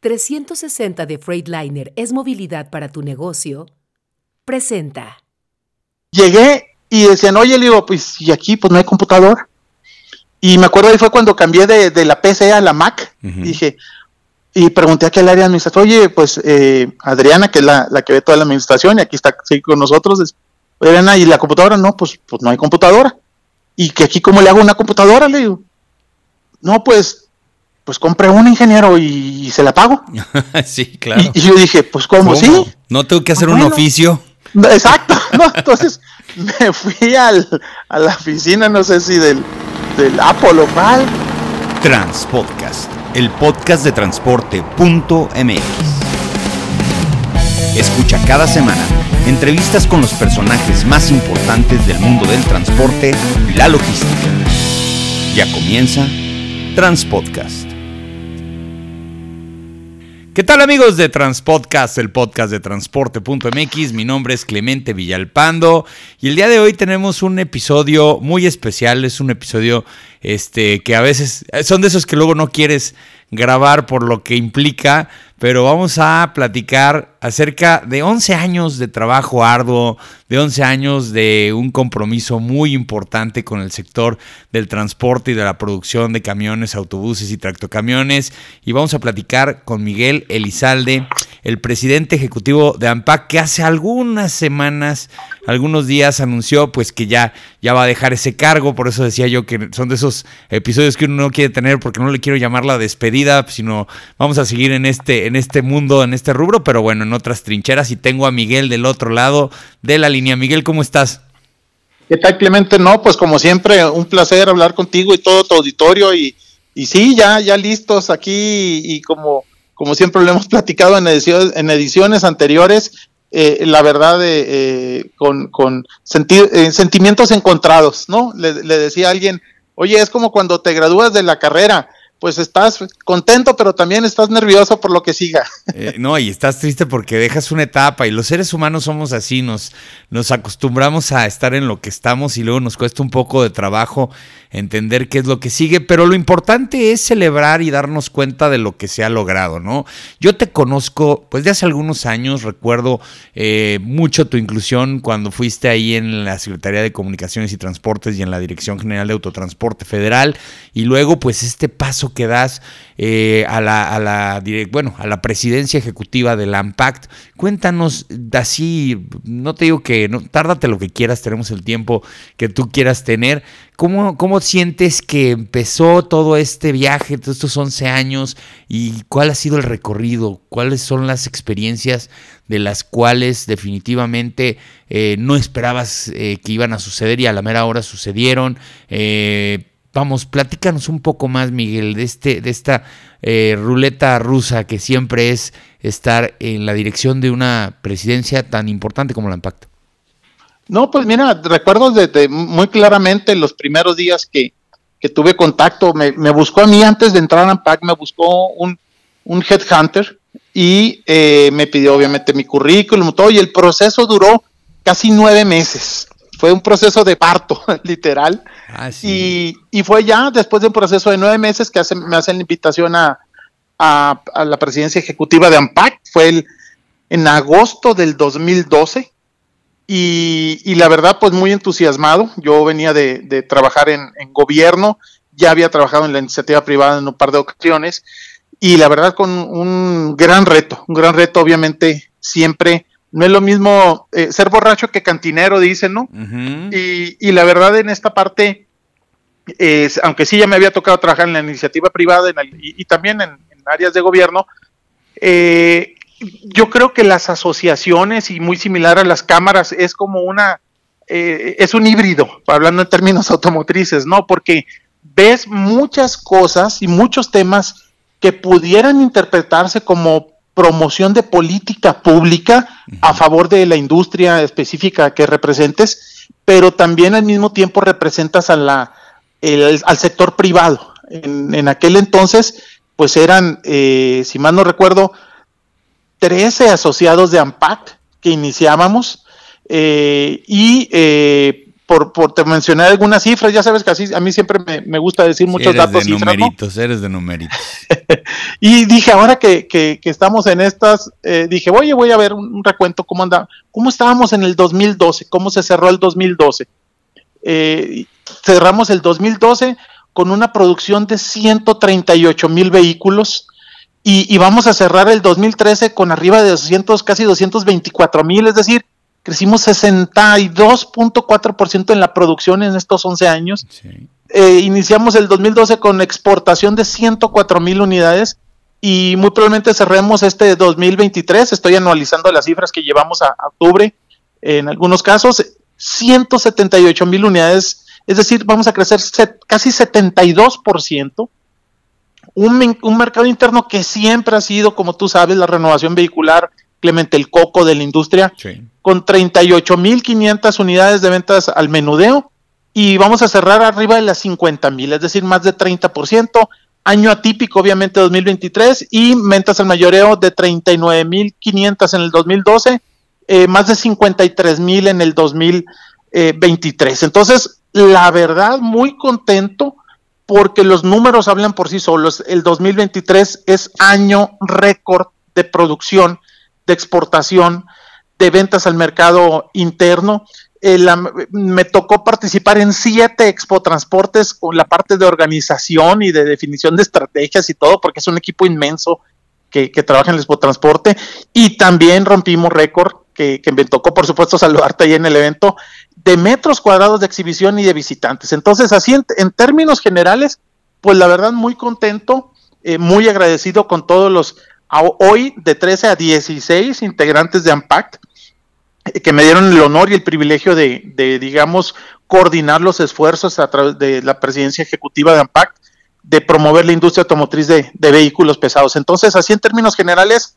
360 de Freightliner es movilidad para tu negocio, presenta. Llegué y decían, oye, le digo, pues, y aquí pues no hay computador. Y me acuerdo ahí fue cuando cambié de, la PC a la Mac. Dije, y pregunté aquí al área administrativa, oye, pues eh, Adriana, que es la, que ve toda la administración, y aquí está con nosotros, Adriana, ¿y la computadora? No, pues, pues no hay computadora. ¿Y que aquí cómo le hago una computadora? Le digo, no, pues pues compré un ingeniero y, se la pago. sí, claro. Y, yo dije, pues ¿cómo, sí? No tengo que hacer un oficio. exacto, entonces me fui al, a la oficina, no sé si del, del Apple o cuál. Transpodcast, el podcast de transporte.mx. Escucha cada semana entrevistas con los personajes más importantes del mundo del transporte y la logística. Ya comienza Transpodcast. ¿Qué tal amigos de Transpodcast, el podcast de transporte.mx? Mi nombre es Clemente Villalpando y el día de hoy tenemos un episodio muy especial, es un episodio este que a veces son de esos que luego no quieres grabar por lo que implica, pero vamos a platicar acerca de 11 años de trabajo arduo, de 11 años de un compromiso muy importante con el sector del transporte y de la producción de camiones, autobuses y tractocamiones. Y vamos a platicar con Miguel Elizalde, el presidente ejecutivo de AMPAC, que hace algunas semanas, algunos días anunció pues que ya, ya va a dejar ese cargo. Por eso decía yo que son de esos episodios que uno no quiere tener porque no le quiero llamar la despedida, sino vamos a seguir en este en este mundo, en este rubro, pero bueno, en otras trincheras. Y tengo a Miguel del otro lado de la línea. Miguel, ¿cómo estás? ¿Qué tal, Clemente? No, pues como siempre, un placer hablar contigo y todo tu auditorio. Y, y sí, ya, ya listos aquí y, como, como siempre lo hemos platicado en ediciones, en ediciones anteriores, eh, la verdad, eh, con, con eh, sentimientos encontrados, ¿no? Le, decía alguien, oye, es como cuando te gradúas de la carrera pues estás contento, pero también estás nervioso por lo que siga. Eh, no, y estás triste porque dejas una etapa y los seres humanos somos así, nos, nos acostumbramos a estar en lo que estamos y luego nos cuesta un poco de trabajo entender qué es lo que sigue, pero lo importante es celebrar y darnos cuenta de lo que se ha logrado, ¿no? Yo te conozco, pues de hace algunos años, recuerdo eh, mucho tu inclusión cuando fuiste ahí en la Secretaría de Comunicaciones y Transportes y en la Dirección General de Autotransporte Federal, y luego pues este paso que das eh, a, la, a, la, bueno, a la presidencia ejecutiva de la AMPACT. Cuéntanos así, no te digo que, no, tárdate lo que quieras, tenemos el tiempo que tú quieras tener. ¿Cómo, ¿Cómo sientes que empezó todo este viaje, todos estos 11 años y cuál ha sido el recorrido? ¿Cuáles son las experiencias de las cuales definitivamente eh, no esperabas eh, que iban a suceder y a la mera hora sucedieron? Eh, Vamos, platícanos un poco más, Miguel, de, este, de esta eh, ruleta rusa que siempre es estar en la dirección de una presidencia tan importante como la AMPACT. No, pues mira, recuerdo desde muy claramente los primeros días que, tuve contacto, me, buscó a mí antes de entrar a AMPAC, me buscó un, un headhunter y eh, me pidió obviamente mi currículum, todo, y el proceso duró casi nueve meses fue un proceso de parto, literal. Ah, y, fue ya después de un proceso de nueve meses que me hacen la invitación a, la presidencia ejecutiva de AMPAC. Fue el, en agosto del 2012. Y, y, la verdad, pues muy entusiasmado. Yo venía de, trabajar en, en, gobierno, ya había trabajado en la iniciativa privada en un par de ocasiones. Y la verdad, con un gran reto, un gran reto, obviamente, siempre no es lo mismo eh, ser borracho que cantinero, dicen, ¿no? y, la verdad en esta parte, es, aunque sí ya me había tocado trabajar en la iniciativa privada y, también en, áreas de gobierno, eh, yo creo que las asociaciones y muy similar a las cámaras es como una, eh, es un híbrido, hablando en términos automotrices, ¿no? Porque ves muchas cosas y muchos temas que pudieran interpretarse como promoción de política pública a favor de la industria específica que representes, pero también al mismo tiempo representas a la, al sector privado. En, aquel entonces, pues eran, eh, si mal no recuerdo, 13 asociados de AMPAC que iniciábamos eh, y eh, por, por te mencioné algunas cifras, ya sabes que así a mí siempre me, gusta decir muchos datos. De numeritos, eres de numeritos. y dije, ahora que, que, estamos en estas, eh, dije, oye, voy a ver un, recuento, cómo anda, cómo estábamos en el 2012, cómo se cerró el 2012. Eh, cerramos el 2012 con una producción de 138 mil vehículos y, y, vamos a cerrar el 2013 con arriba de 200, casi 224 mil, es decir, crecimos 62.4% en la producción en estos 11 años. Eh, iniciamos el 2012 con exportación de 104 mil unidades y muy probablemente cerremos este 2023. Estoy anualizando las cifras que llevamos a, octubre. En algunos casos, 178 mil unidades, es decir, vamos a crecer casi 72%. Un, un mercado interno que siempre ha sido, como tú sabes, la renovación vehicular, Clemente, el coco de la industria, con 38.500 unidades de ventas al menudeo y vamos a cerrar arriba de las 50.000, es decir, más de 30%. Año atípico, obviamente, 2023 y ventas al mayoreo de 39.500 en el 2012, eh, más de 53.000 en el 2023. Entonces, la verdad, muy contento porque los números hablan por sí solos. El 2023 es año récord de producción de exportación, de ventas al mercado interno. Eh, me tocó participar en siete expotransportes con la parte de organización y de definición de estrategias y todo, porque es un equipo inmenso que, trabaja en el expotransporte. Y también rompimos récord, que, me tocó, por supuesto, saludarte ahí en el evento, de metros cuadrados de exhibición y de visitantes. Entonces, así en, términos generales, pues la verdad, muy contento, eh, muy agradecido con todos los hoy de 13 a 16 integrantes de AMPACT que me dieron el honor y el privilegio de, digamos, coordinar los esfuerzos a través de la presidencia ejecutiva de AMPACT de promover la industria automotriz de, vehículos pesados. Entonces, así en términos generales,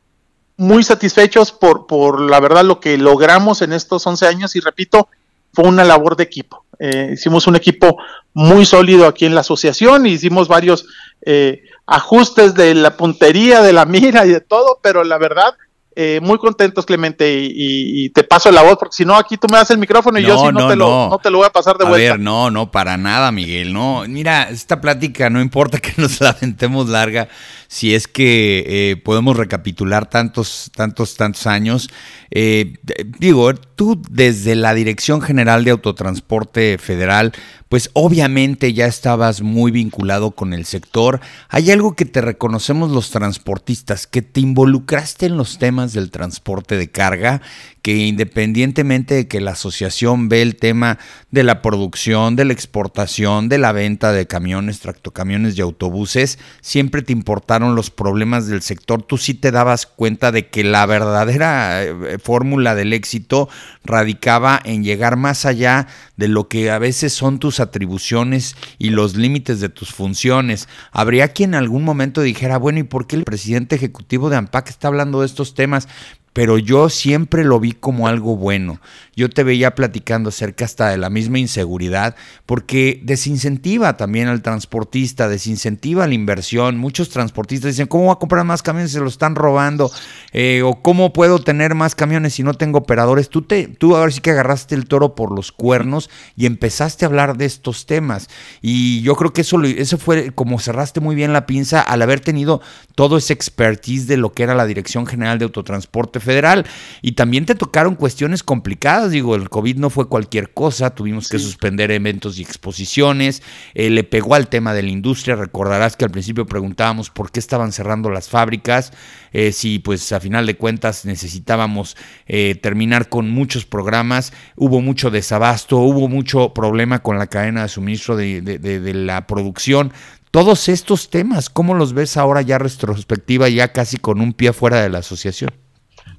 muy satisfechos por, por la verdad lo que logramos en estos 11 años y repito, fue una labor de equipo. Eh, hicimos un equipo muy sólido aquí en la asociación, hicimos varios eh, ajustes de la puntería, de la mira y de todo, pero la verdad, eh, muy contentos, Clemente, y, te paso la voz, porque si no, aquí tú me das el micrófono y yo si no, te Lo, no te lo voy a pasar de vuelta. A ver, no, no, para nada, Miguel, no. Mira, esta plática no importa que nos la aventemos larga, si es que eh, podemos recapitular tantos, tantos, tantos años. Eh, digo, tú desde la Dirección General de Autotransporte Federal, pues obviamente ya estabas muy vinculado con el sector. Hay algo que te reconocemos los transportistas, que te involucraste en los temas del transporte de carga, que independientemente de que la asociación ve el tema de la producción, de la exportación, de la venta de camiones, tractocamiones y autobuses, siempre te importaron los problemas del sector. Tú sí te dabas cuenta de que la verdadera eh, fórmula del éxito radicaba en llegar más allá de lo que a veces son tus atribuciones y los límites de tus funciones. Habría quien en algún momento dijera, bueno, ¿y por qué el presidente ejecutivo de AMPAC está hablando de estos temas? Pero yo siempre lo vi como algo bueno. Yo te veía platicando acerca hasta de la misma inseguridad, porque desincentiva también al transportista, desincentiva la inversión. Muchos transportistas dicen, ¿cómo voy a comprar más camiones si se lo están robando? Eh, o ¿cómo puedo tener más camiones si no tengo operadores? Tú, te, tú ahora sí que agarraste el toro por los cuernos y empezaste a hablar de estos temas. Y yo creo que eso, eso fue como cerraste muy bien la pinza al haber tenido todo ese expertise de lo que era la Dirección General de Autotransporte Federal. Y también te tocaron cuestiones complicadas, digo, el COVID no fue cualquier cosa, tuvimos que suspender eventos y exposiciones, eh, le pegó al tema de la industria, recordarás que al principio preguntábamos por qué estaban cerrando las fábricas, eh, si pues a final de cuentas necesitábamos eh, terminar con muchos programas, hubo mucho desabasto, hubo mucho problema con la cadena de suministro de, de la producción, todos estos temas, ¿cómo los ves ahora ya retrospectiva, ya casi con un pie fuera de la asociación?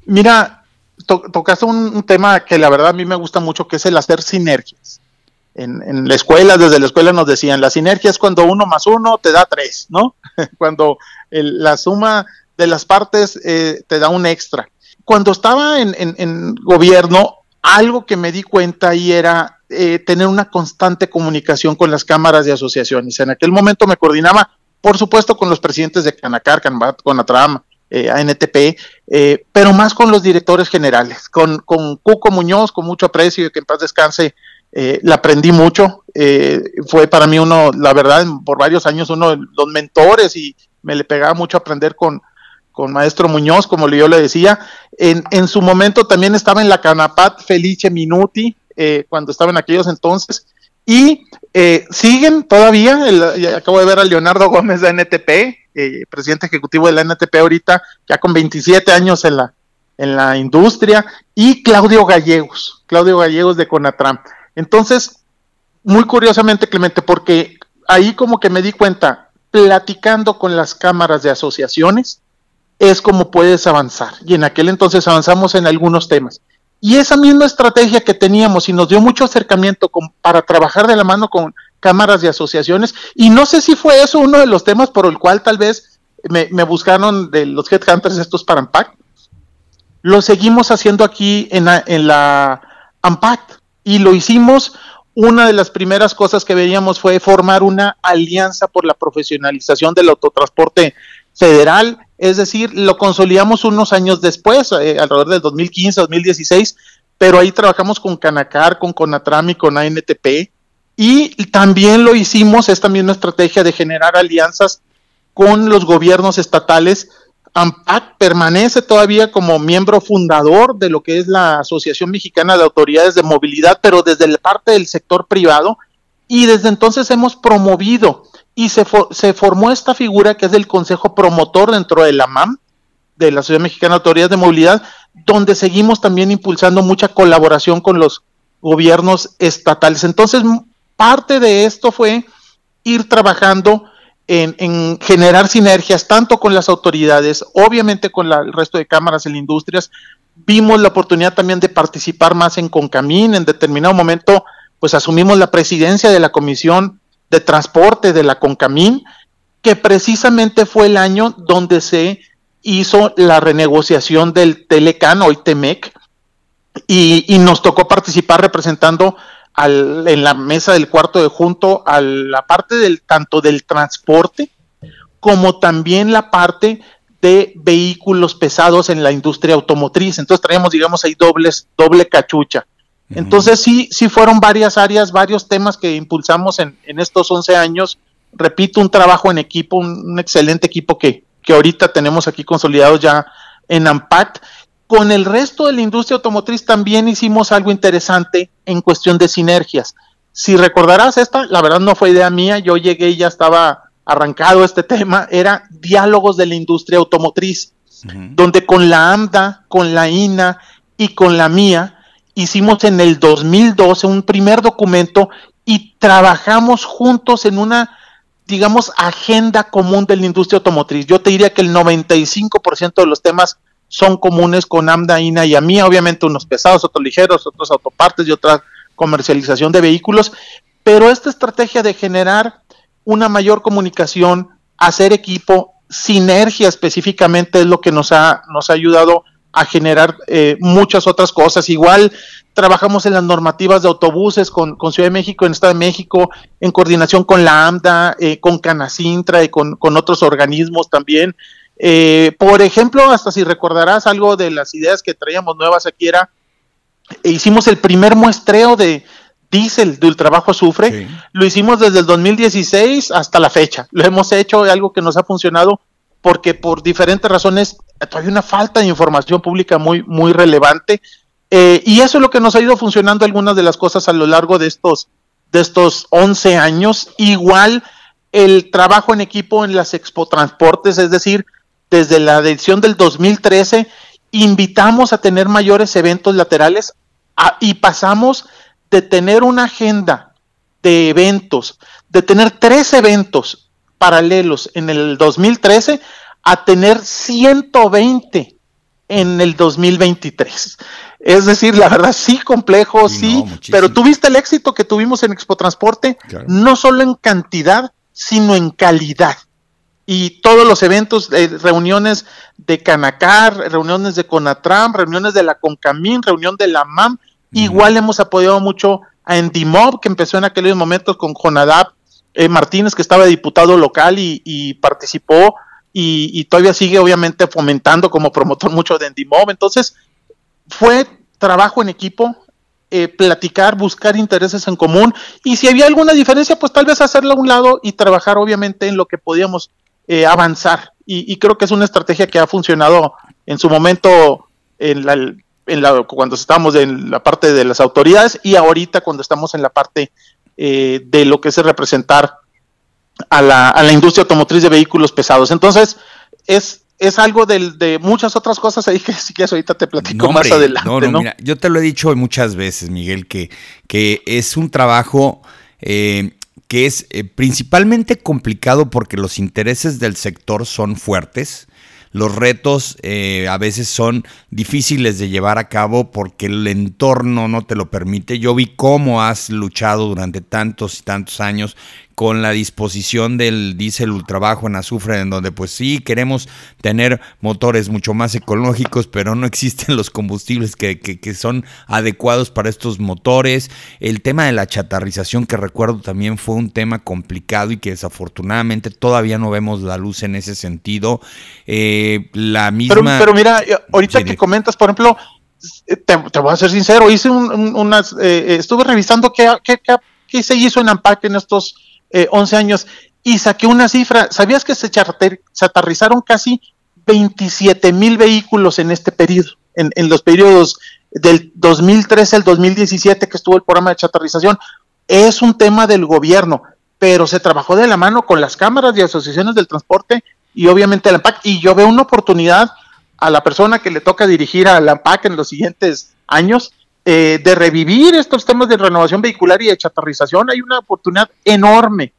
Mira, tocaste un, tema que la verdad a mí me gusta mucho, que es el hacer sinergias. En, la escuela, desde la escuela nos decían, la sinergia es cuando uno más uno te da tres, ¿no? cuando la suma de las partes eh, te da un extra. Cuando estaba en, gobierno, algo que me di cuenta ahí era eh, tener una constante comunicación con las cámaras de asociaciones. En aquel momento me coordinaba, por supuesto, con los presidentes de Canacar, con Atrama, eh, ANTP, eh, pero más con los directores generales, con, con Cuco Muñoz, con mucho aprecio y que en paz descanse, eh, la aprendí mucho, eh, fue para mí uno, la verdad, por varios años uno de los mentores y me le pegaba mucho aprender con, con Maestro Muñoz, como yo le decía. En, en su momento también estaba en la Canapat Felice Minuti, eh, cuando estaba en aquellos entonces, y eh, siguen todavía, acabo de ver a Leonardo Gómez de NTP, eh, presidente ejecutivo de la NTP ahorita, ya con 27 años en la, en la industria, y Claudio Gallegos, Claudio Gallegos de Conatram. Entonces, muy curiosamente, Clemente, porque ahí como que me di cuenta, platicando con las cámaras de asociaciones, es como puedes avanzar. Y en aquel entonces avanzamos en algunos temas. Y esa misma estrategia que teníamos y nos dio mucho acercamiento para trabajar de la mano con cámaras de asociaciones, y no sé si fue eso uno de los temas por el cual tal vez me, buscaron de los headhunters estos para Ampact, lo seguimos haciendo aquí en la, en la Ampact y lo hicimos. Una de las primeras cosas que veíamos fue formar una alianza por la profesionalización del autotransporte federal, es decir, lo consolidamos unos años después, eh, alrededor del 2015, 2016, pero ahí trabajamos con Canacar, con Conatram y con ANTP, y también lo hicimos, esta misma estrategia de generar alianzas con los gobiernos estatales. AMPAC permanece todavía como miembro fundador de lo que es la Asociación Mexicana de Autoridades de Movilidad, pero desde la parte del sector privado, y desde entonces hemos promovido y se, se formó esta figura que es el Consejo Promotor dentro de la MAM, de la Asociación Mexicana de Autoridades de Movilidad, donde seguimos también impulsando mucha colaboración con los gobiernos estatales. Entonces, parte de esto fue ir trabajando en, generar sinergias tanto con las autoridades, obviamente con el resto de cámaras en industrias. Vimos la oportunidad también de participar más en Concamín. En determinado momento, pues asumimos la presidencia de la Comisión de Transporte de la Concamín, que precisamente fue el año donde se hizo la renegociación del Telecan, hoy Temec, y, y nos tocó participar representando en la mesa del cuarto de junto a la parte del tanto del transporte como también la parte de vehículos pesados en la industria automotriz. Entonces traemos, digamos, ahí dobles, doble cachucha. Entonces sí, sí fueron varias áreas, varios temas que impulsamos en, en estos 11 años. Repito, un trabajo en equipo, un, un excelente equipo que, que ahorita tenemos aquí consolidados ya en AMPACT con el resto de la industria automotriz también hicimos algo interesante en cuestión de sinergias. Si recordarás esta, la verdad no fue idea mía, yo llegué y ya estaba arrancado este tema, era diálogos de la industria automotriz, donde con la AMDA, con la INA y con la mía hicimos en el 2012 un primer documento y trabajamos juntos en una, digamos, agenda común de la industria automotriz. Yo te diría que el 95% de los temas son comunes con AMDA, INA y a mí, obviamente unos pesados, otros ligeros, otros autopartes y otra comercialización de vehículos, pero esta estrategia de generar una mayor comunicación, hacer equipo, sinergia específicamente es lo que nos ha, nos ha ayudado a generar eh, muchas otras cosas. Igual trabajamos en las normativas de autobuses con, Ciudad de México, en Estado de México, en coordinación con la AMDA, eh, con Canacintra y con, con otros organismos también. Eh, por ejemplo, hasta si recordarás algo de las ideas que traíamos nuevas aquí era, e hicimos el primer muestreo de diésel de ultrabajo azufre, lo hicimos desde el 2016 hasta la fecha, lo hemos hecho, algo que nos ha funcionado porque por diferentes razones hay una falta de información pública muy, muy relevante eh, y eso es lo que nos ha ido funcionando algunas de las cosas a lo largo de estos, de estos 11 años, igual el trabajo en equipo en las expo transportes, es decir, desde la edición del 2013, invitamos a tener mayores eventos laterales y pasamos de tener una agenda de eventos, de tener tres eventos paralelos en el 2013 a tener 120 en el 2023. Es decir, la verdad sí complejo, sí, pero tuviste el éxito que tuvimos en Expo Transporte, no solo en cantidad, sino en calidad. Y todos los eventos, eh, reuniones de Canacar, reuniones de Conatram, reuniones de la Concamín, reunión de la MAM, igual hemos apoyado mucho a Endimob, que empezó en aquellos momentos con Jonadab eh, Martínez, que estaba diputado local y, participó y, todavía sigue obviamente fomentando como promotor mucho de Endimob. Entonces, fue trabajo en equipo, eh, platicar, buscar intereses en común y si había alguna diferencia, pues tal vez hacerla a un lado y trabajar obviamente en lo que podíamos eh, avanzar. Y, creo que es una estrategia que ha funcionado en su momento en la, en la, cuando estamos en la parte de las autoridades y ahorita cuando estamos en la parte eh, de lo que es representar a la, a la industria automotriz de vehículos pesados. Entonces, es es algo de, muchas otras cosas ahí que si quieres ahorita te platico más adelante. No, no, Mira, yo te lo he dicho muchas veces, Miguel, que, que es un trabajo eh, que es eh, principalmente complicado porque los intereses del sector son fuertes. Los retos eh, a veces son difíciles de llevar a cabo porque el entorno no te lo permite. Yo vi cómo has luchado durante tantos y tantos años con la disposición del diésel ultrabajo en azufre, en donde pues sí queremos tener motores mucho más ecológicos, pero no existen los combustibles que, que, son adecuados para estos motores. El tema de la chatarrización, que recuerdo también fue un tema complicado y que desafortunadamente todavía no vemos la luz en ese sentido. Eh, la misma... Pero, mira, eh, ahorita que comentas, por ejemplo, eh, te, voy a ser sincero, hice unas, estuve revisando qué, qué, qué, se hizo en AMPAC en estos 11 eh, años y saqué una cifra. ¿Sabías que se chatarrizaron casi 27 mil vehículos en este periodo, en, en, los periodos del 2013 al 2017 que estuvo el programa de chatarrización? Es un tema del gobierno, pero se trabajó de la mano con las cámaras y asociaciones del transporte y obviamente la AMPAC. Y yo veo una oportunidad a la persona que le toca dirigir a la AMPAC en los siguientes años eh, de revivir estos temas de renovación vehicular y de chatarrización, hay una oportunidad enorme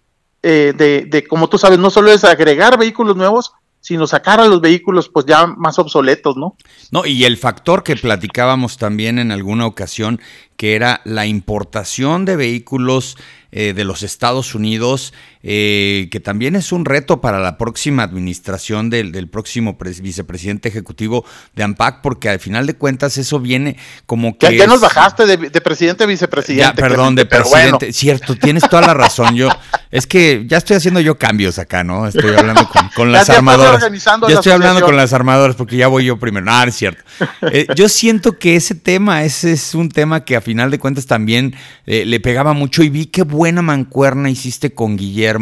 eh, de, de, como tú sabes, no solo es agregar vehículos nuevos, sino sacar a los vehículos pues ya más obsoletos, ¿no? No, y el factor que platicábamos también en alguna ocasión, que era la importación de vehículos eh, de los Estados Unidos, eh, que también es un reto para la próxima administración del, próximo vicepresidente ejecutivo de AMPAC, porque al final de cuentas eso viene como que... Ya, nos bajaste de, presidente a vicepresidente. Ya, perdón, de presidente. Cierto, tienes toda la razón. Yo, es que ya estoy haciendo yo cambios acá, ¿no? Estoy hablando con, las armadoras. Ya estoy hablando con las armadoras porque ya voy yo primero. No, es cierto. Eh, yo siento que ese tema, ese es un tema que a final de cuentas también le pegaba mucho y vi bueno buena mancuerna hiciste con Guillermo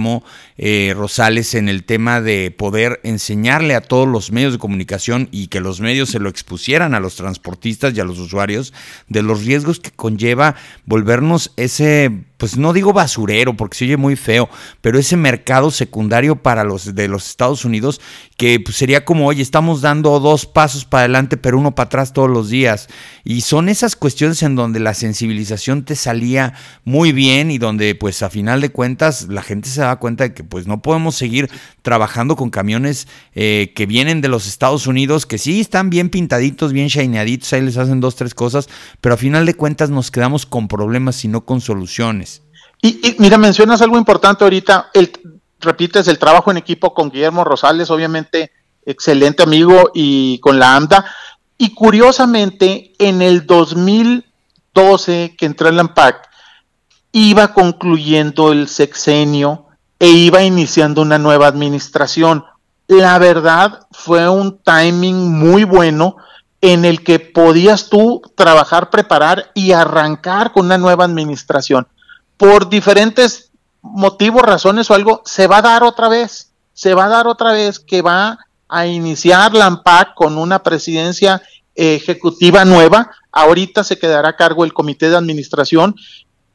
eh, Rosales en el tema de poder enseñarle a todos los medios de comunicación y que los medios se lo expusieran a los transportistas y a los usuarios de los riesgos que conlleva volvernos ese pues no digo basurero porque se oye muy feo, pero ese mercado secundario para los de los Estados Unidos que pues, sería como, oye, estamos dando dos pasos para adelante, pero uno para atrás todos los días. Y son esas cuestiones en donde la sensibilización te salía muy bien y donde pues a final de cuentas la gente se da cuenta de que pues no podemos seguir trabajando con camiones eh, que vienen de los Estados Unidos, que sí están bien pintaditos, bien shineaditos, ahí les hacen dos, tres cosas, pero a final de cuentas nos quedamos con problemas y no con soluciones. Y, mira, mencionas algo importante ahorita, el, repites el trabajo en equipo con Guillermo Rosales, obviamente excelente amigo y con la AMDA. Y curiosamente, en el 2012 que entró en la AMPAC, iba concluyendo el sexenio e iba iniciando una nueva administración. La verdad fue un timing muy bueno en el que podías tú trabajar, preparar y arrancar con una nueva administración por diferentes motivos, razones o algo, se va a dar otra vez, se va a dar otra vez que va a iniciar la AMPAC con una presidencia ejecutiva nueva. Ahorita se quedará a cargo el comité de administración,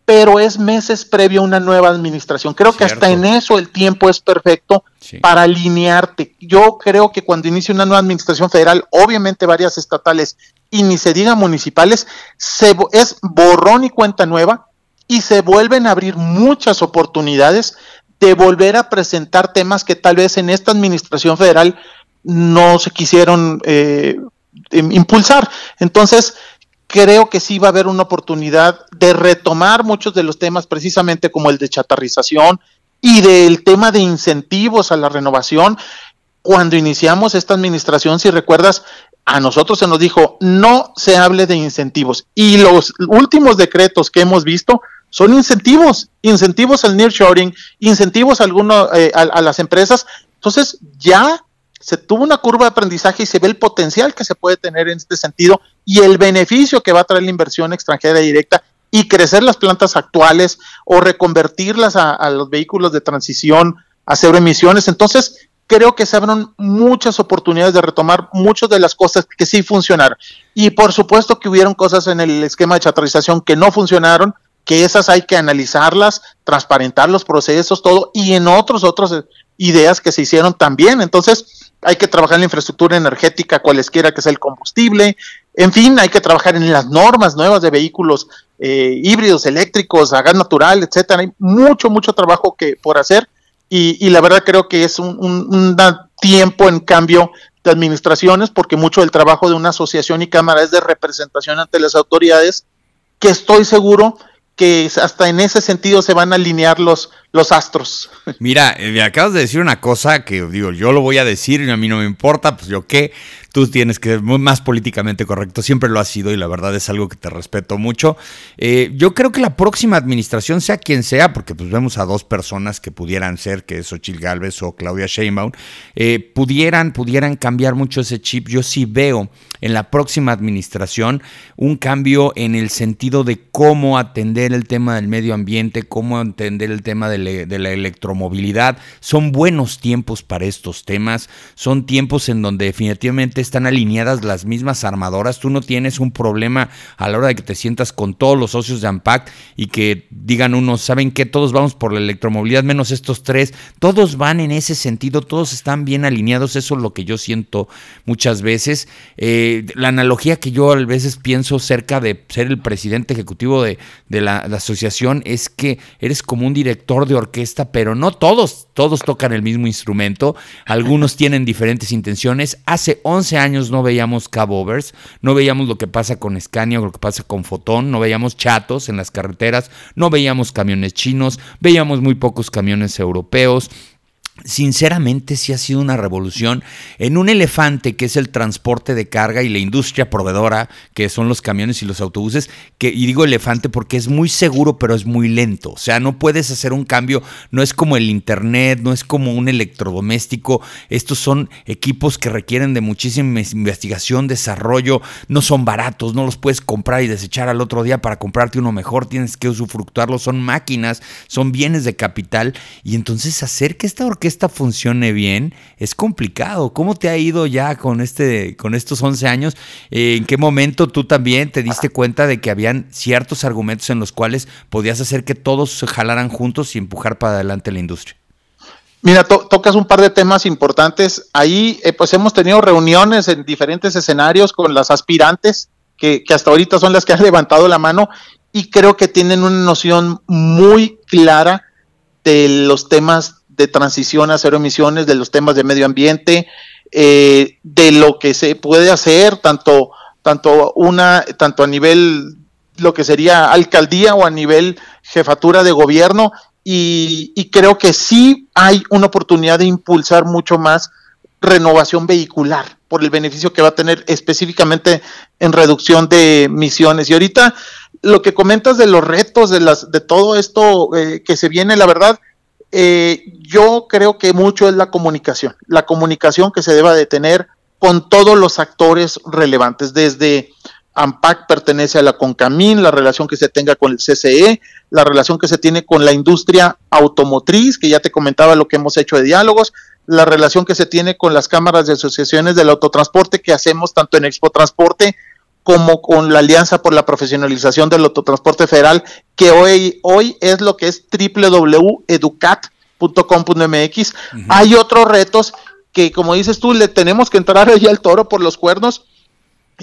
pero es meses previo a una nueva administración. Creo que hasta en eso el tiempo es perfecto para alinearte. Yo creo que cuando inicie una nueva administración federal, obviamente varias estatales y ni se diga municipales, se, es borrón y cuenta nueva y se vuelven a abrir muchas oportunidades de volver a presentar temas que tal vez en esta administración federal no se quisieron eh, impulsar. Entonces, creo que sí va a haber una oportunidad de retomar muchos de los temas, precisamente como el de chatarrización y del tema de incentivos a la renovación. Cuando iniciamos esta administración, si recuerdas, a nosotros se nos dijo no se hable de incentivos. Y los últimos decretos que hemos visto son incentivos, incentivos al nearshoring, incentivos a, alguno, eh, a, las empresas. Entonces, ya se tuvo una curva de aprendizaje y se ve el potencial que se puede tener en este sentido y el beneficio que va a traer la inversión extranjera directa y crecer las plantas actuales o reconvertirlas a, los vehículos de transición a cero emisiones. Entonces, creo que se abren muchas oportunidades de retomar muchas de las cosas que sí funcionaron. Y por supuesto que hubieron cosas en el esquema de chatarrización que no funcionaron, que esas hay que analizarlas, transparentar los procesos, todo, y en otros, otras ideas que se hicieron también. Entonces, hay que trabajar en la infraestructura energética, cualesquiera que sea el combustible, en fin, hay que trabajar en las normas nuevas de vehículos eh, híbridos, eléctricos, a gas natural, etcétera. Hay mucho, mucho trabajo que por hacer y, la verdad creo que es un, un, tiempo en cambio de administraciones porque mucho del trabajo de una asociación y cámara es de representación ante las autoridades que estoy seguro que hasta en ese sentido se van a alinear los, los astros. Mira, eh, me acabas de decir una cosa que digo, yo lo voy a decir y a mí no me importa, pues yo qué, tú tienes que ser más políticamente correcto, siempre lo has sido y la verdad es algo que te respeto mucho. Eh, yo creo que la próxima administración, sea quien sea, porque pues vemos a dos personas que pudieran ser, que es Ochil Galvez o Claudia Sheinbaum, eh, pudieran, pudieran cambiar mucho ese chip. Yo sí veo en la próxima administración un cambio en el sentido de cómo atender el tema del medio ambiente, cómo atender el tema de, de la electromovilidad. Son buenos tiempos para estos temas, son tiempos en donde definitivamente están alineadas las mismas armadoras. Tú no tienes un problema a la hora de que te sientas con todos los socios de AMPAC y que digan unos, ¿saben qué? Todos vamos por la electromovilidad, menos estos tres. Todos van en ese sentido, todos están bien alineados. Eso es lo que yo siento muchas veces. Eh, la analogía que yo a veces pienso cerca de ser el presidente ejecutivo de, la, la asociación es que eres como un director de orquesta, pero no todos, todos tocan el mismo instrumento. Algunos tienen diferentes intenciones. Hace 11 años no veíamos cabovers, no veíamos lo que pasa con Scania o lo que pasa con Fotón, no veíamos chatos en las carreteras, no veíamos camiones chinos, veíamos muy pocos camiones europeos, Sinceramente sí ha sido una revolución en un elefante que es el transporte de carga y la industria proveedora, que son los camiones y los autobuses, que, y digo elefante porque es muy seguro pero es muy lento, o sea, no puedes hacer un cambio, no es como el internet, no es como un electrodoméstico, estos son equipos que requieren de muchísima investigación, desarrollo, no son baratos, no los puedes comprar y desechar al otro día. Para comprarte uno mejor, tienes que usufructuarlos, son máquinas, son bienes de capital. Y entonces hacer que esta orquesta esta funcione bien es complicado. ¿Cómo te ha ido ya con, este, con estos 11 años? Eh, ¿En qué momento tú también te diste cuenta de que habían ciertos argumentos en los cuales podías hacer que todos se jalaran juntos y empujar para adelante la industria? Mira, tocas un par de temas importantes. Ahí eh, pues hemos tenido reuniones en diferentes escenarios con las aspirantes, que, que hasta ahorita son las que han levantado la mano y creo que tienen una noción muy clara de los temas de transición a cero emisiones, de los temas de medio ambiente, eh, de lo que se puede hacer, tanto, tanto, una, tanto a nivel lo que sería alcaldía o a nivel jefatura de gobierno, y, creo que sí hay una oportunidad de impulsar mucho más renovación vehicular por el beneficio que va a tener específicamente en reducción de emisiones. Y ahorita lo que comentas de los retos, de, las, de todo esto eh, que se viene, la verdad, eh, yo creo que mucho es la comunicación, la comunicación que se deba de tener con todos los actores relevantes, desde AMPAC pertenece a la CONCAMIN, la relación que se tenga con el CCE, la relación que se tiene con la industria automotriz, que ya te comentaba lo que hemos hecho de diálogos, la relación que se tiene con las cámaras de asociaciones del autotransporte que hacemos tanto en Expo Transporte como con la Alianza por la Profesionalización del Autotransporte Federal, que hoy, hoy es lo que es www.educat.com.mx. Hay otros retos que, como dices tú, le tenemos que entrar ahí al toro por los cuernos.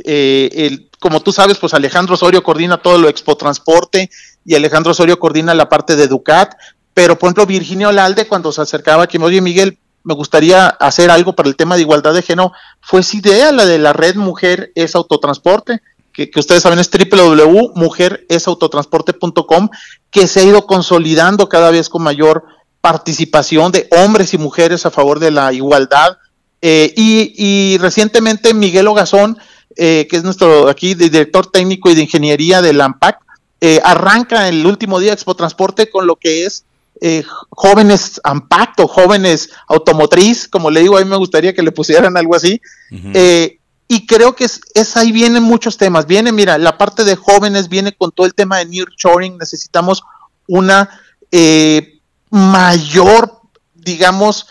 Eh, como tú sabes, pues Alejandro Osorio coordina todo lo Expo Transporte y Alejandro Osorio coordina la parte de Educat, pero por ejemplo Virginia Olalde cuando se acercaba aquí me oye Miguel, me gustaría hacer algo para el tema de igualdad de género, fue esa idea, la de la red Mujer es Autotransporte, que, ustedes saben es www.mujeresautotransporte.com, que se ha ido consolidando cada vez con mayor participación de hombres y mujeres a favor de la igualdad. Eh, y, recientemente Miguel Ogazón, eh, que es nuestro aquí director técnico y de ingeniería de la AMPAC, eh, arranca el último día de Expo Transporte con lo que es eh, jóvenes ampacto, jóvenes automotriz, como le digo, a mí me gustaría que le pusieran algo así. Eh, y creo que es, ahí vienen muchos temas. Viene, mira, la parte de jóvenes viene con todo el tema de nearshoring. Necesitamos una eh, mayor, digamos,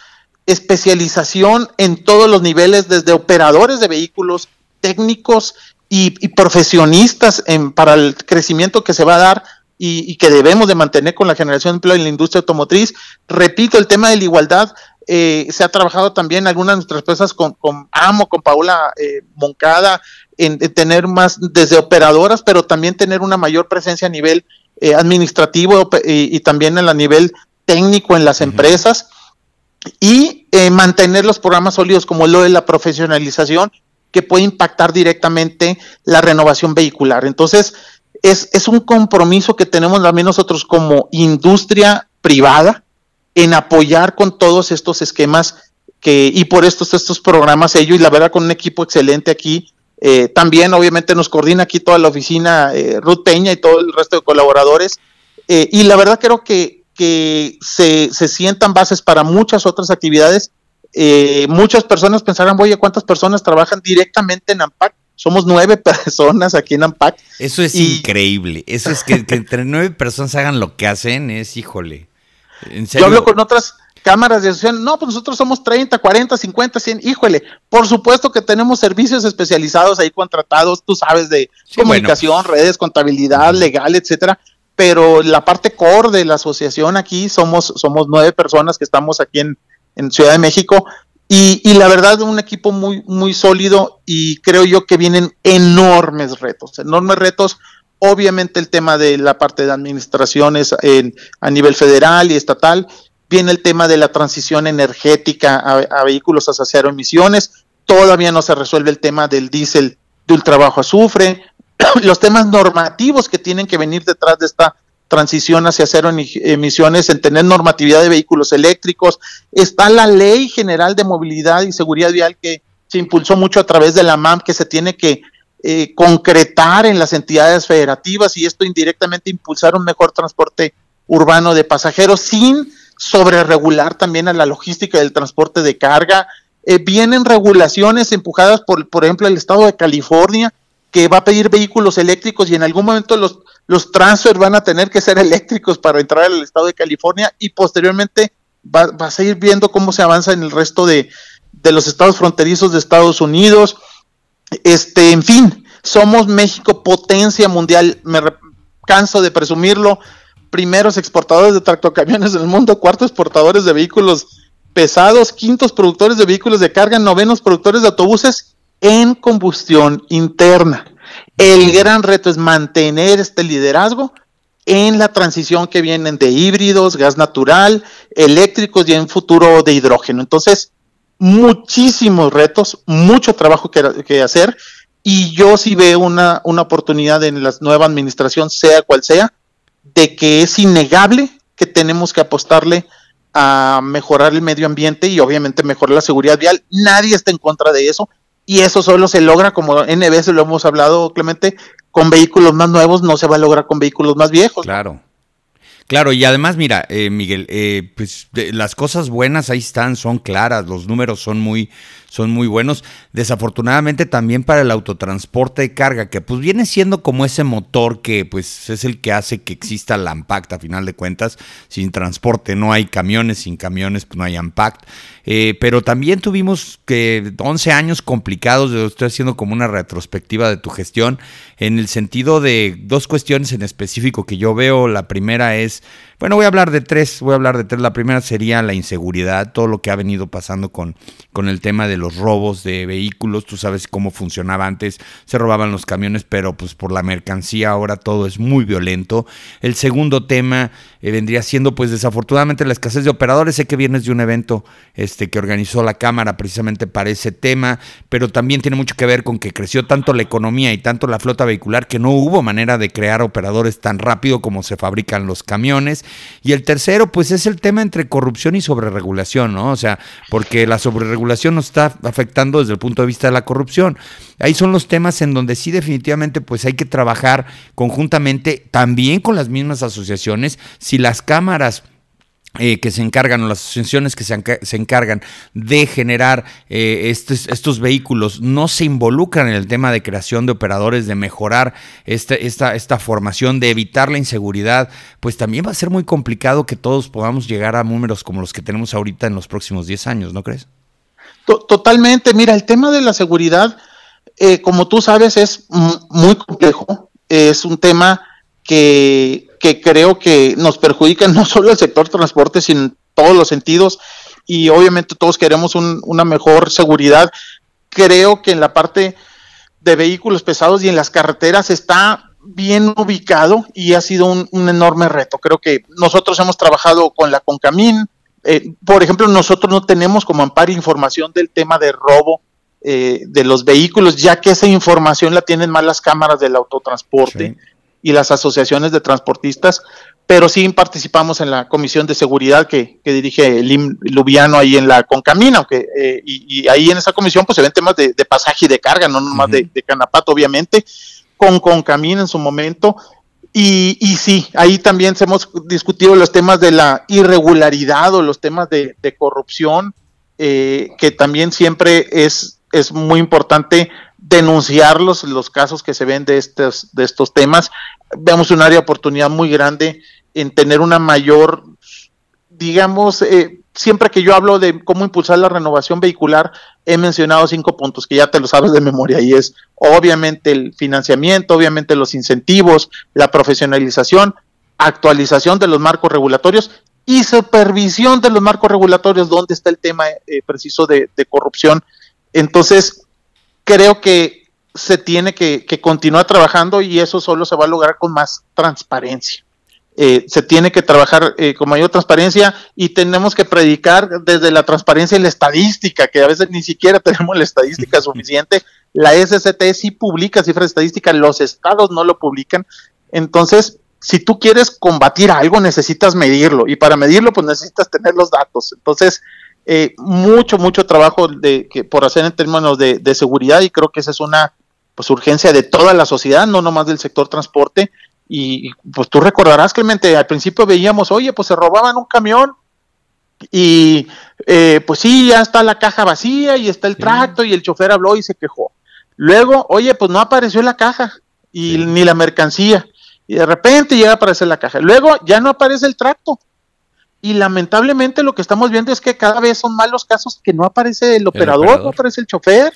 especialización en todos los niveles, desde operadores de vehículos, técnicos y, profesionistas en, para el crecimiento que se va a dar y, que debemos de mantener con la generación de empleo en la industria automotriz. Repito, el tema de la igualdad eh, se ha trabajado también algunas de nuestras empresas con, con AMO, con Paula eh, Moncada, en, tener más desde operadoras, pero también tener una mayor presencia a nivel eh, administrativo y, también en la nivel técnico en las empresas y mantener los programas sólidos como lo de la profesionalización que puede impactar directamente la renovación vehicular. Entonces, es, un compromiso que tenemos también nosotros como industria privada en apoyar con todos estos esquemas que, y por estos, estos programas ellos, y la verdad con un equipo excelente aquí, eh, también obviamente nos coordina aquí toda la oficina, eh, Ruth Peña y todo el resto de colaboradores, eh, y la verdad creo que, que se, se sientan bases para muchas otras actividades. Eh, muchas personas pensarán, oye, ¿cuántas personas trabajan directamente en AMPAC? Somos nueve personas aquí en AMPAC. Eso es increíble. Eso es que, entre nueve personas hagan lo que hacen, es híjole. Yo hablo con otras cámaras de asociación. No, pues nosotros somos 30, 40, 50, 100. Híjole, por supuesto que tenemos servicios especializados ahí contratados, tú sabes, de comunicación, redes, contabilidad, legal, etcétera. Pero la parte core de la asociación aquí somos, somos nueve personas que estamos aquí en, en Ciudad de México y, la verdad, un equipo muy, muy sólido y creo yo que vienen enormes retos, enormes retos. Obviamente el tema de la parte de administraciones en, a nivel federal y estatal, viene el tema de la transición energética a, vehículos a cero emisiones, todavía no se resuelve el tema del diésel de ultrabajo azufre, los temas normativos que tienen que venir detrás de esta transición hacia cero emisiones, en tener normatividad de vehículos eléctricos. Está la Ley General de Movilidad y Seguridad Vial que se impulsó mucho a través de la MAM, que se tiene que eh, concretar en las entidades federativas y esto indirectamente impulsar un mejor transporte urbano de pasajeros sin sobreregular también a la logística del transporte de carga. Eh, vienen regulaciones empujadas por, por ejemplo, el estado de California, que va a pedir vehículos eléctricos y en algún momento los, los transfer van a tener que ser eléctricos para entrar al estado de California y posteriormente va, a seguir viendo cómo se avanza en el resto de, los estados fronterizos de Estados Unidos. Este, en fin, somos México potencia mundial, me canso de presumirlo, primeros exportadores de tractocamiones del mundo, cuartos exportadores de vehículos pesados, quintos productores de vehículos de carga, novenos productores de autobuses en combustión interna. El gran reto es mantener este liderazgo en la transición que vienen de híbridos, gas natural, eléctricos y en futuro de hidrógeno. Entonces, muchísimos retos, mucho trabajo que, hacer y yo sí veo una, una oportunidad en la nueva administración, sea cual sea, de que es innegable que tenemos que apostarle a mejorar el medio ambiente y obviamente mejorar la seguridad vial. Nadie está en contra de eso. Y eso solo se logra, como N veces lo hemos hablado, Clemente, con vehículos más nuevos, no se va a lograr con vehículos más viejos. Claro. Claro, y además, mira, eh, Miguel, eh, pues las cosas buenas ahí están, son claras, los números son muy, son muy buenos. Desafortunadamente también para el autotransporte de carga, que pues viene siendo como ese motor que pues es el que hace que exista la AMPACT a final de cuentas. Sin transporte no hay camiones, sin camiones pues no hay AMPACT. Eh, pero también tuvimos que 11 años complicados, estoy haciendo como una retrospectiva de tu gestión, en el sentido de dos cuestiones en específico que yo veo. La primera es bueno, voy a hablar de tres, voy a hablar de tres. La primera sería la inseguridad, todo lo que ha venido pasando con, con el tema de los robos de vehículos. Tú sabes cómo funcionaba antes, se robaban los camiones, pero pues por la mercancía ahora todo es muy violento. El segundo tema eh, vendría siendo pues desafortunadamente la escasez de operadores. Sé que vienes de un evento este, que organizó la Cámara precisamente para ese tema, pero también tiene mucho que ver con que creció tanto la economía y tanto la flota vehicular que no hubo manera de crear operadores tan rápido como se fabrican los camiones. Y el tercero, pues es el tema entre corrupción y sobreregulación, ¿no? O sea, porque la sobreregulación nos está afectando desde el punto de vista de la corrupción. Ahí son los temas en donde sí definitivamente pues hay que trabajar conjuntamente también con las mismas asociaciones. Si las cámaras eh, que se encargan o las asociaciones que se, encargan de generar eh, estos, vehículos no se involucran en el tema de creación de operadores, de mejorar este, esta, esta formación, de evitar la inseguridad, pues también va a ser muy complicado que todos podamos llegar a números como los que tenemos ahorita en los próximos 10 años, ¿no crees? Totalmente, mira, el tema de la seguridad, eh, como tú sabes, es muy complejo, es un tema que que creo que nos perjudican no solo el sector transporte, sino en todos los sentidos. Y obviamente todos queremos una mejor seguridad. Creo que en la parte de vehículos pesados y en las carreteras está bien ubicado y ha sido un, enorme reto. Creo que nosotros hemos trabajado con la Concamín. Eh, por ejemplo, nosotros no tenemos como amparo información del tema de robo eh, de los vehículos, ya que esa información la tienen más las cámaras del autotransporte y las asociaciones de transportistas, pero sí participamos en la comisión de seguridad que, dirige Lim Lubiano ahí en la Concamina, eh, y, ahí en esa comisión pues se ven temas de, pasaje y de carga, no nomás de, Canapato, obviamente, con Concamina en su momento, y, y, sí, ahí también hemos discutido los temas de la irregularidad o los temas de, corrupción, eh, que también siempre es, es muy importante denunciarlos, los casos que se ven de estos, de estos temas. Vemos un área de oportunidad muy grande en tener una mayor, digamos, eh, siempre que yo hablo de cómo impulsar la renovación vehicular, he mencionado cinco puntos que ya te lo sabes de memoria y es obviamente el financiamiento, obviamente los incentivos, la profesionalización, actualización de los marcos regulatorios y supervisión de los marcos regulatorios, donde está el tema eh, preciso de corrupción. Entonces, creo que se tiene que, continuar trabajando y eso solo se va a lograr con más transparencia. Eh, se tiene que trabajar eh, con mayor transparencia y tenemos que predicar desde la transparencia y la estadística, que a veces ni siquiera tenemos la estadística suficiente. La SST sí publica cifras estadísticas, los estados no lo publican. Entonces, si tú quieres combatir algo, necesitas medirlo y para medirlo, pues necesitas tener los datos. Entonces, eh, mucho, mucho trabajo de, que, por hacer en términos de, seguridad y creo que esa es una pues, urgencia de toda la sociedad, no nomás del sector transporte. Y pues tú recordarás, Clemente, al principio veíamos, oye, pues se robaban un camión y eh, pues sí, ya está la caja vacía y está el tracto y el chofer habló y se quejó. Luego, oye, pues no apareció la caja y ni la mercancía. Y de repente llega a aparecer la caja. Luego ya no aparece el tracto y lamentablemente lo que estamos viendo es que cada vez son más los casos que no aparece el operador, no aparece el chofer.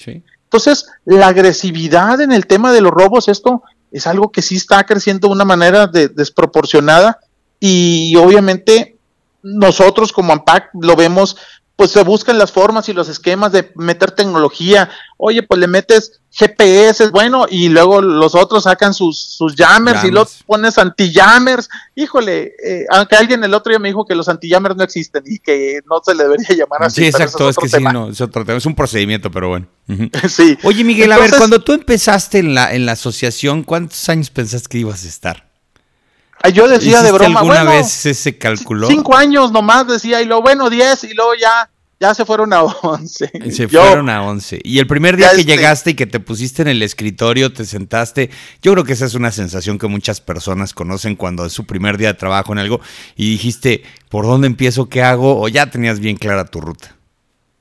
Entonces, la agresividad en el tema de los robos, esto es algo que sí está creciendo de una manera desproporcionada y obviamente nosotros como AMPAC lo vemos pues se buscan las formas y los esquemas de meter tecnología. Oye, pues le metes GPS, bueno, y luego los otros sacan sus, sus jammers, y los pones anti-jammers. Híjole, eh, aunque alguien el otro día me dijo que los anti-jammers no existen y que no se le debería llamar así. Sí, exacto, es, que sí, no, es otro tema, es un procedimiento, pero bueno. sí. Oye, Miguel, a ver, cuando tú empezaste en la, en la asociación, ¿cuántos años pensaste que ibas a estar? Yo decía de broma, alguna vez se calculó? Cinco años nomás decía, y luego, bueno, diez, y luego ya, ya se fueron a once. Se fueron a once. Y el primer día que este llegaste y que te pusiste en el escritorio, te sentaste, yo creo que esa es una sensación que muchas personas conocen cuando es su primer día de trabajo en algo, y dijiste, ¿por dónde empiezo? ¿Qué hago? ¿O ya tenías bien clara tu ruta?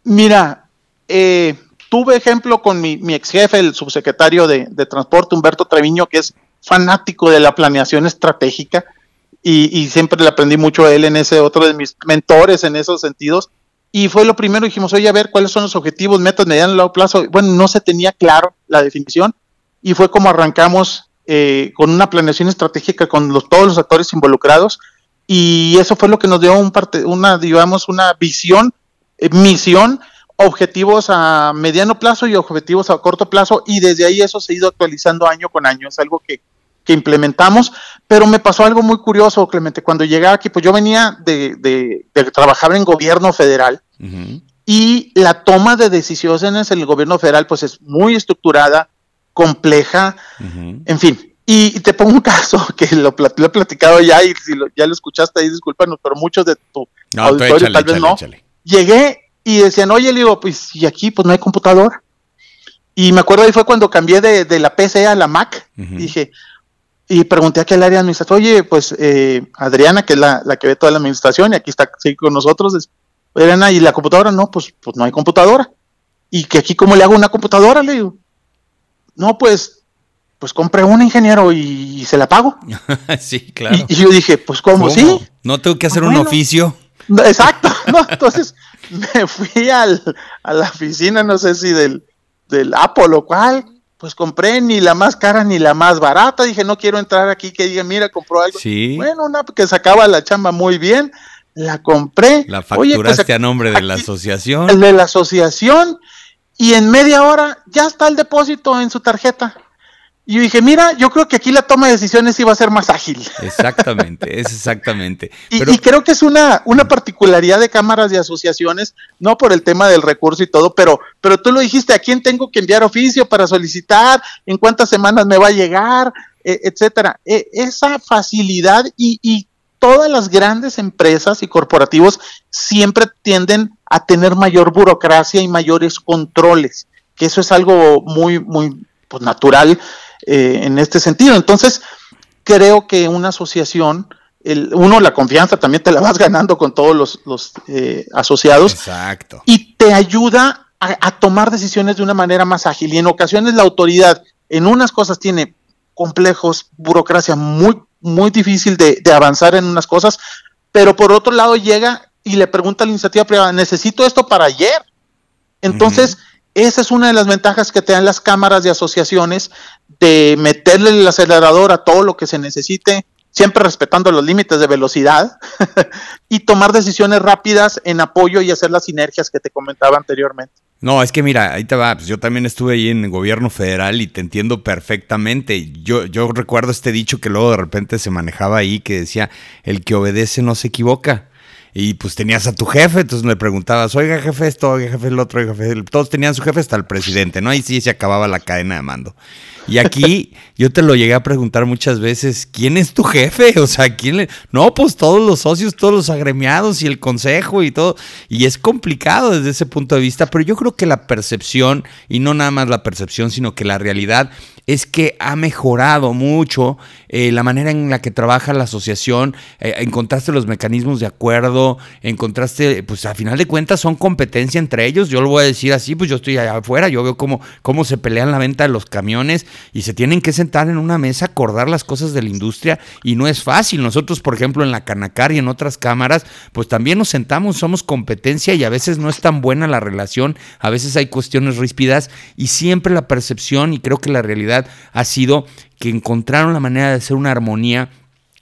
Mira, eh, tuve ejemplo con mi, ex jefe, el subsecretario de, de Transporte, Humberto Treviño, que es fanático de la planeación estratégica y, siempre le aprendí mucho a él en ese otro de mis mentores en esos sentidos. Y fue lo primero, dijimos, oye, a ver, ¿cuáles son los objetivos, metas, mediano, largo plazo? Bueno, no se tenía claro la definición y fue como arrancamos eh, con una planeación estratégica con todos los actores involucrados y eso fue lo que nos dio un parte, una, digamos, una visión, eh, misión, objetivos a mediano plazo y objetivos a corto plazo y desde ahí eso se ha ido actualizando año con año. Es algo que, que implementamos, pero me pasó algo muy curioso, Clemente, cuando llegué aquí, pues yo venía de, de, trabajar en gobierno federal y la toma de decisiones en el gobierno federal pues es muy estructurada, compleja, en fin. Y, te pongo un caso que lo, he platicado ya y si ya lo escuchaste ahí, discúlpanos, pero muchos de tu auditorio tal vez no. Llegué y decían, oye, le digo, pues y aquí pues no hay computador. Y me acuerdo ahí fue cuando cambié de, la PC a la Mac. Dije, y pregunté aquí al área administrativa, oye, pues eh, Adriana, que es la, que ve toda la administración, y aquí está con nosotros, Adriana, ¿y la computadora? No, pues, pues no hay computadora. ¿Y que aquí cómo le hago una computadora? Le digo, no, pues, pues compré un ingeniero y, se la pago. sí, claro. Y, yo dije, pues, ¿cómo? ¿Sí? No tengo que hacer un oficio. exacto, no, entonces me fui al, a la oficina, no sé si del, del Apple o cual, pues compré ni la más cara ni la más barata. Dije, no quiero entrar aquí que diga, mira, compró algo. Sí. Bueno, una que sacaba la chamba muy bien, la compré. La pues, facturaste a nombre de la asociación. El de la asociación, y en media hora ya está el depósito en su tarjeta. Y yo dije, mira, yo creo que aquí la toma de decisiones iba a ser más ágil. Exactamente, es exactamente. y, creo que es una, una particularidad de cámaras y asociaciones, no por el tema del recurso y todo, pero, pero tú lo dijiste, ¿a quién tengo que enviar oficio para solicitar? ¿En cuántas semanas me va a llegar? E, etcétera. E, esa facilidad y, y todas las grandes empresas y corporativos siempre tienden a tener mayor burocracia y mayores controles, que eso es algo muy, muy pues, natural eh, en este sentido. Entonces, creo que una asociación, el, uno, la confianza también te la vas ganando con todos los, eh, asociados. Exacto. Y te ayuda a, tomar decisiones de una manera más ágil. Y en ocasiones la autoridad en unas cosas tiene complejos, burocracia muy, muy difícil de, avanzar en unas cosas, pero por otro lado llega y le pregunta a la iniciativa privada, necesito esto para ayer. Entonces, esa es una de las ventajas que te dan las cámaras de asociaciones de meterle el acelerador a todo lo que se necesite, siempre respetando los límites de velocidad y tomar decisiones rápidas en apoyo y hacer las sinergias que te comentaba anteriormente. No, es que mira, ahí te va, pues yo también estuve ahí en el gobierno federal y te entiendo perfectamente. Yo, yo recuerdo este dicho que luego de repente se manejaba ahí que decía, el que obedece no se equivoca. Y pues tenías a tu jefe, entonces le preguntabas, oiga jefe esto, oiga jefe el otro, oiga jefe, todos tenían su jefe hasta el presidente, ¿no? Ahí sí se acababa la cadena de mando. Y aquí yo te lo llegué a preguntar muchas veces, ¿quién es tu jefe? O sea, ¿quién le...? No, pues todos los socios, todos los agremiados y el consejo y todo. Y es complicado desde ese punto de vista, pero yo creo que la percepción, y no nada más la percepción, sino que la realidad es que ha mejorado mucho eh, la manera en la que trabaja la asociación, eh, encontraste los mecanismos de acuerdo, encontraste, pues a final de cuentas son competencia entre ellos, yo lo voy a decir así, pues yo estoy allá afuera, yo veo cómo, cómo se pelean la venta de los camiones y se tienen que sentar en una mesa, acordar las cosas de la industria y no es fácil. Nosotros, por ejemplo, en la Canacar y en otras cámaras, pues también nos sentamos, somos competencia y a veces no es tan buena la relación, a veces hay cuestiones ríspidas y siempre la percepción y creo que la realidad ha sido que encontraron la manera de hacer una armonía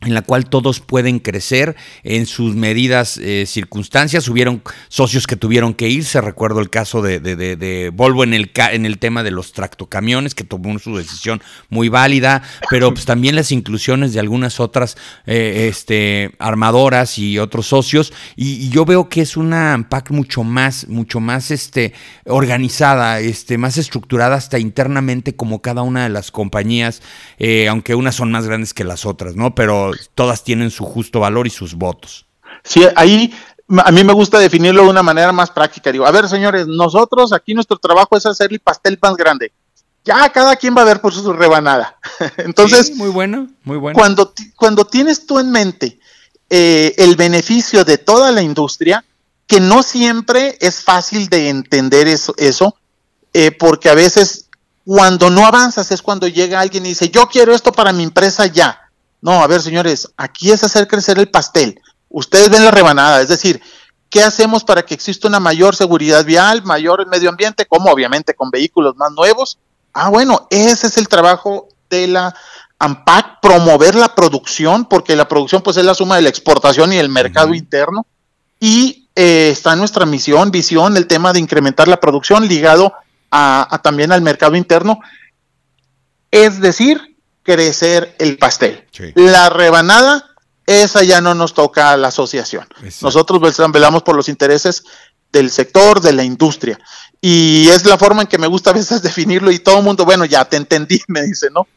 en la cual todos pueden crecer en sus medidas, eh, circunstancias. Hubieron socios que tuvieron que irse. Recuerdo el caso de, Volvo en el, en el tema de los tractocamiones, que tomó su decisión muy válida, pero pues, también las inclusiones de algunas otras eh, este, armadoras y otros socios. Y, yo veo que es una PAC mucho más, mucho más este, organizada, este, más estructurada hasta internamente como cada una de las compañías, eh, aunque unas son más grandes que las otras, ¿no? Pero todas tienen su justo valor y sus votos. Sí, ahí a mí me gusta definirlo de una manera más práctica. Digo, a ver, señores, nosotros aquí nuestro trabajo es hacer el pastel más grande. Ya cada quien va a ver por su rebanada. Entonces, muy bueno, muy bueno. Cuando, cuando tienes tú en mente eh, el beneficio de toda la industria, que no siempre es fácil de entender eso, eso eh, porque a veces cuando no avanzas es cuando llega alguien y dice, yo quiero esto para mi empresa ya. No, a ver, señores, aquí es hacer crecer el pastel. Ustedes ven la rebanada, es decir, ¿qué hacemos para que exista una mayor seguridad vial, mayor medio ambiente? Como obviamente con vehículos más nuevos. Ah, bueno, ese es el trabajo de la AMPAC, promover la producción, porque la producción pues es la suma de la exportación y el mercado interno. Y eh, está nuestra misión, visión, el tema de incrementar la producción ligado a también al mercado interno. Es decir, crecer el pastel. La rebanada, esa ya no nos toca a la asociación. Nosotros velamos por los intereses del sector, de la industria. Y es la forma en que me gusta a veces definirlo y todo el mundo, bueno, ya te entendí, me dice, ¿no?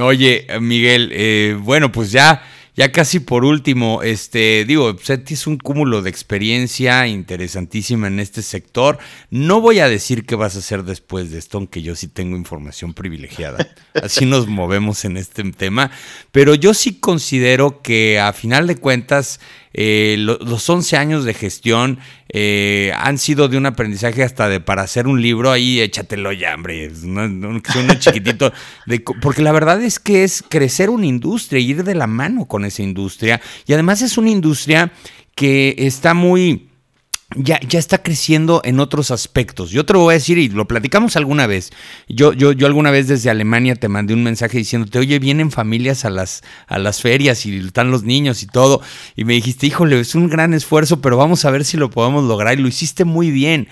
Oye, Miguel, eh, bueno, pues ya ya casi por último, este, digo, Seti es un cúmulo de experiencia interesantísima en este sector. No voy a decir qué vas a hacer después de esto, aunque yo sí tengo información privilegiada. Así nos movemos en este tema. Pero yo sí considero que a final de cuentas, eh, los 11 años de gestión eh, han sido de un aprendizaje hasta de para hacer un libro, ahí échatelo ya, hombre, un chiquitito, porque la verdad es que es crecer una industria, ir de la mano con esa industria, y además es una industria que está muy ya, ya está creciendo en otros aspectos. Yo te lo voy a decir y lo platicamos alguna vez. Yo, yo, yo alguna vez desde Alemania te mandé un mensaje diciéndote, oye, vienen familias a las, a las ferias y están los niños y todo. Y me dijiste, híjole, es un gran esfuerzo, pero vamos a ver si lo podemos lograr. Y lo hiciste muy bien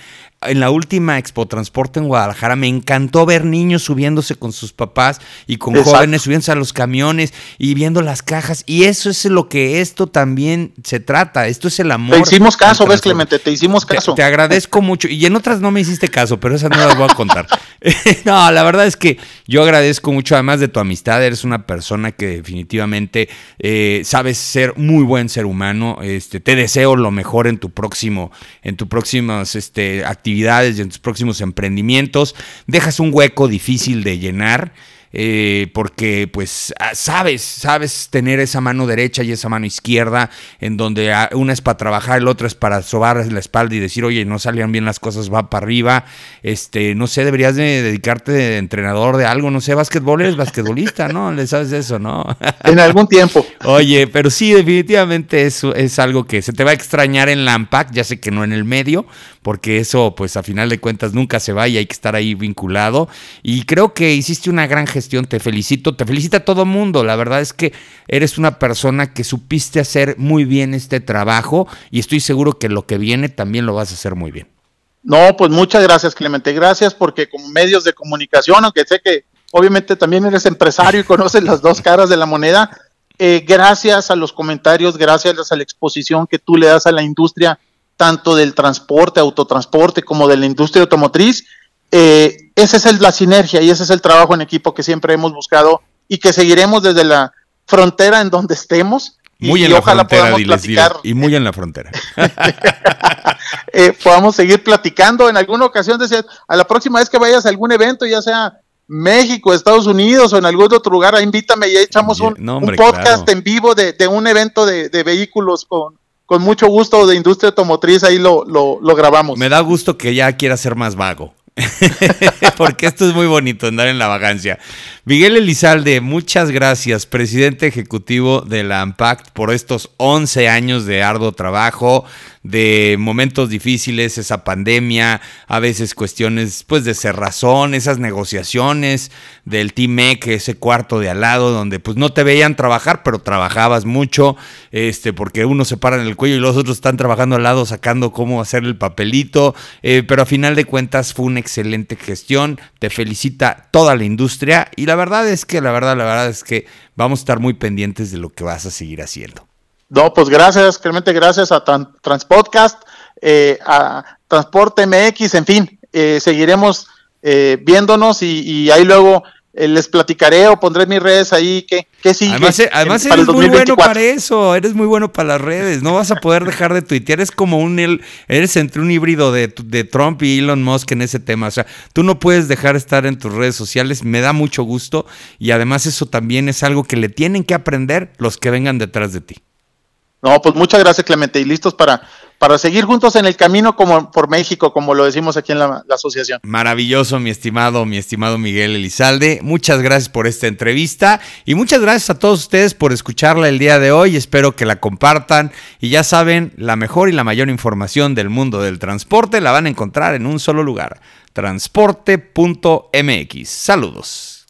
en la última Expo Transporte en Guadalajara me encantó ver niños subiéndose con sus papás y con jóvenes subiéndose a los camiones y viendo las cajas. Y eso es lo que esto también se trata. Esto es el amor. Te hicimos caso, ves, Clemente, te hicimos caso. Te, agradezco mucho. Y en otras no me hiciste caso, pero esas no las voy a contar. no, la verdad es que yo agradezco mucho, además de tu amistad, eres una persona que definitivamente eh, sabes ser muy buen ser humano. Este, te deseo lo mejor en tu próximo, en tu próximas este, actividades y en tus próximos emprendimientos. Dejas un hueco difícil de llenar eh, porque pues ah, sabes, sabes tener esa mano derecha y esa mano izquierda, en donde ah, una es para trabajar, el otro es para sobar la espalda y decir, oye, no salían bien las cosas, va para arriba, este, no sé, deberías de dedicarte de entrenador de algo, no sé, básquetbol eres basquetbolista, ¿no? Le sabes eso, ¿no? En algún tiempo. Oye, pero sí, definitivamente eso es algo que se te va a extrañar en Lampac, ya sé que no en el medio, porque eso, pues a final de cuentas nunca se va y hay que estar ahí vinculado. Y creo que hiciste una gran gestión te felicito, te felicita todo mundo. La verdad es que eres una persona que supiste hacer muy bien este trabajo y estoy seguro que lo que viene también lo vas a hacer muy bien. No, pues muchas gracias, Clemente. Gracias porque como medios de comunicación, aunque sé que obviamente también eres empresario y conoces las dos caras de la moneda, eh, gracias a los comentarios, gracias a la exposición que tú le das a la industria, tanto del transporte, autotransporte, como de la industria automotriz, eh, esa es la sinergia y ese es el trabajo en equipo que siempre hemos buscado y que seguiremos desde la frontera en donde estemos. Muy y, en la frontera, y muy en la frontera. Eh, podamos seguir platicando. En alguna ocasión, decía, a la próxima vez que vayas a algún evento, ya sea México, Estados Unidos o en algún otro lugar, invítame y echamos un, podcast en vivo de, un evento de, vehículos con, con mucho gusto de industria automotriz, ahí lo, lo, lo grabamos. Me da gusto que ya quiera ser más vago. Porque esto es muy bonito andar en la vagancia. Miguel Elizalde, muchas gracias, presidente ejecutivo de la AMPACT, por estos 11 años de arduo trabajo, de momentos difíciles, esa pandemia, a veces cuestiones pues de cerrazón, esas negociaciones del T-MEC, ese cuarto de al lado donde pues no te veían trabajar, pero trabajabas mucho, este, porque uno se para en el cuello y los otros están trabajando al lado sacando cómo hacer el papelito, eh, pero a final de cuentas fue una excelente gestión, te felicita toda la industria y la verdad es que, la verdad, la verdad es que vamos a estar muy pendientes de lo que vas a seguir haciendo. No, pues gracias, realmente gracias a Transpodcast, eh, a Transporte MX, en fin, eh, seguiremos eh, viéndonos y, ahí luego eh, les platicaré o pondré mis redes ahí que, que sigue. Además, además eres muy bueno para eso, eres muy bueno para las redes, no vas a poder dejar de tuitear, eres como un, eres entre un híbrido de, de Trump y Elon Musk en ese tema, o sea, tú no puedes dejar de estar en tus redes sociales, me da mucho gusto y además eso también es algo que le tienen que aprender los que vengan detrás de ti. No, pues muchas gracias Clemente y listos para, para seguir juntos en el camino como por México, como lo decimos aquí en la, asociación. Maravilloso, mi estimado, mi estimado Miguel Elizalde. Muchas gracias por esta entrevista y muchas gracias a todos ustedes por escucharla el día de hoy. Espero que la compartan y ya saben, la mejor y la mayor información del mundo del transporte la van a encontrar en un solo lugar, transporte.mx. Saludos.